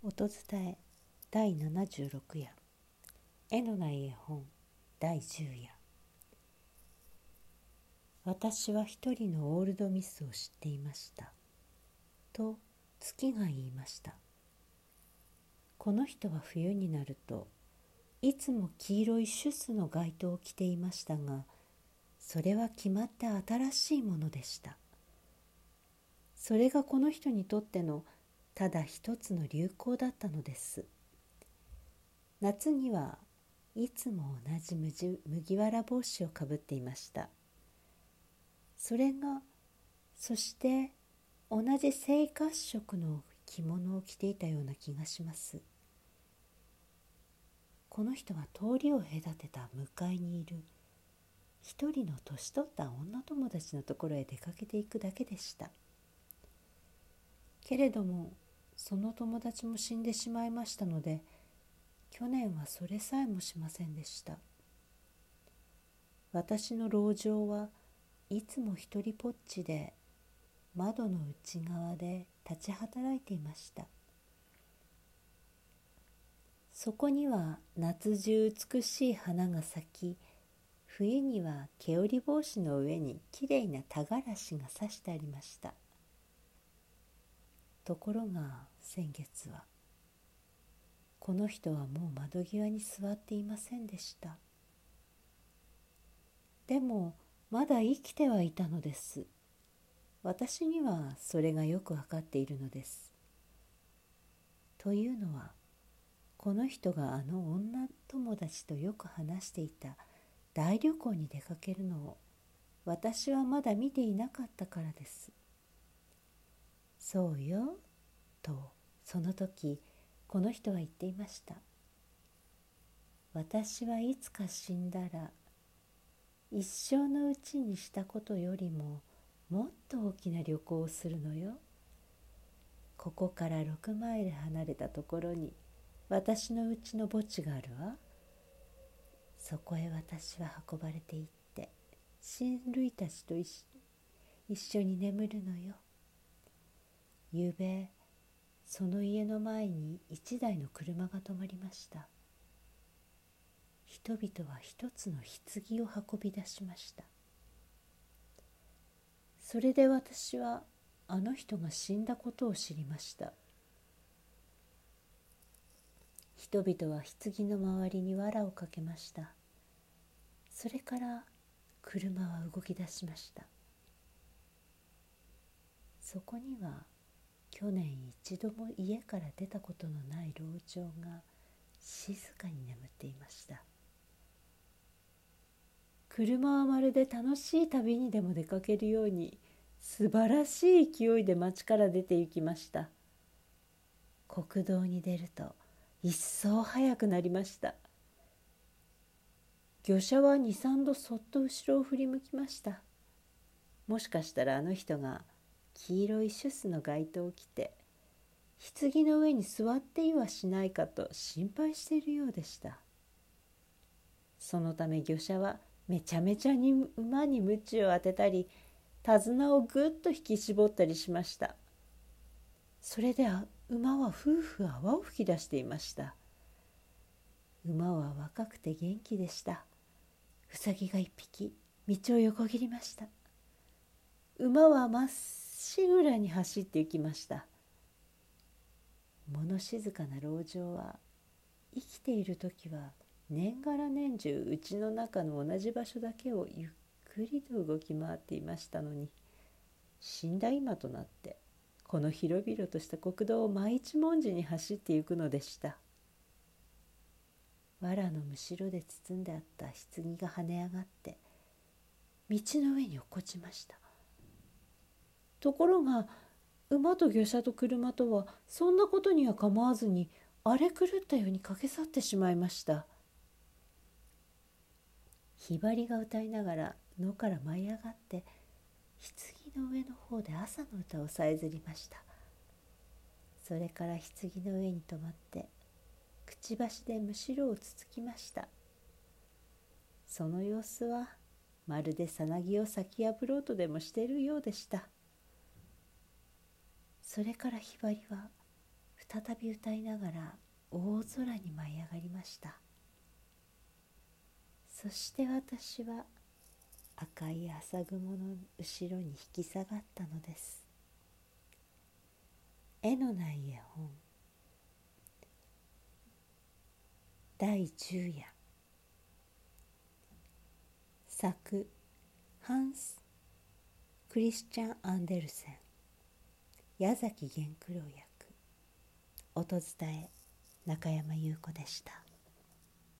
音伝え第76夜。絵のない絵本第10夜。私は一人のオールドミスを知っていました。と月が言いました。この人は冬になるといつも黄色いシュスの街灯を着ていましたがそれは決まって新しいものでした。それがこの人にとってのただ一つの流行だったのです。夏にはいつも同じ麦わら帽子をかぶっていました。それがそして同じ生活色の着物を着ていたような気がします。この人は通りを隔てた向かいにいる。一人の年取った女友達のところへ出かけていくだけでした。けれどもその友達も死んでしまいましたので去年はそれさえもしませんでした。私の老嬢はいつも一人ぽっちで窓の内側で立ち働いていました。そこには夏中美しい花が咲き冬には毛織帽子の上にきれいな田がらしが刺してありました。ところが先月はこの人はもう窓際に座っていませんでした。でもまだ生きてはいたのです。私にはそれがよくわかっているのです。というのはこの人があの女友達とよく話していた大旅行に出かけるのを私はまだ見ていなかったからです。そうよ」とその時この人は言っていました「私はいつか死んだら一生のうちにしたことよりももっと大きな旅行をするのよ」ここから6マイル離れたところに私のうちの墓地があるわ。そこへ私は運ばれていって親類たちと一緒に眠るのよ。ゆうべその家の前に一台の車が止まりました。人々は一つの棺を運び出しました。それで私はあの人が死んだことを知りました。人々は棺の周りに藁をかけました。それから車は動き出しました。そこには去年一度も家から出たことのない老長が静かに眠っていました。車はまるで楽しい旅にでも出かけるように素晴らしい勢いで町から出て行きました。国道に出ると一層早くなりました。魚車は23度そっと後ろを振り向きました。もしかしたらあの人が黄色いシュスの街灯を着て棺の上に座っていはしないかと心配しているようでした。そのため魚者はめちゃめちゃに馬に鞭を当てたり手綱をぐっと引き絞ったりしました。それで馬は夫婦泡を吹き出していました。馬は若くて元気でした。うさぎが一匹道を横切りました。馬はまっしぐらに走って行きました。物静かな老女は生きている時は年がら年中うちの中の同じ場所だけをゆっくりと動き回っていましたのに死んだ今となってこの広々とした国道を毎日文字に走ってゆくのでした。藁のむしろで包んであった棺が跳ね上がって道の上に落っこちました。ところが馬と魚車と車とはそんなことには構わずに荒れ狂ったように駆け去ってしまいました。ひばりが歌いながら野から舞い上がって棺の上の方で朝の歌をさえずりました。それから棺の上に止まってくちばしでむしろをつつきました。その様子はまるでさなぎを裂き破ろうとでもしているようでした。それからひばりは再び歌いながら大空に舞い上がりました。そして私は赤い朝雲の後ろに引き下がったのです。絵のない絵本。第10夜。作ハンス・クリスチャン・アンデルセン。矢崎源九郎役。音伝え中山優子でした。